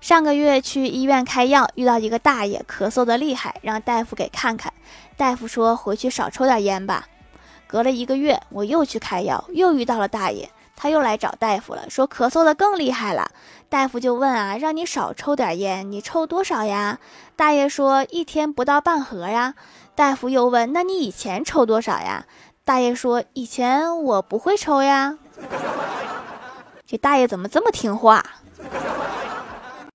上个月去医院开药遇到一个大爷咳嗽的厉害让大夫给看看。大夫说回去少抽点烟吧。隔了一个月我又去开药又遇到了大爷他又来找大夫了说咳嗽的更厉害了。大夫就问啊让你少抽点烟你抽多少呀？大爷说一天不到半盒呀。大夫又问那你以前抽多少呀？大爷说以前我不会抽呀。这大爷怎么这么听话？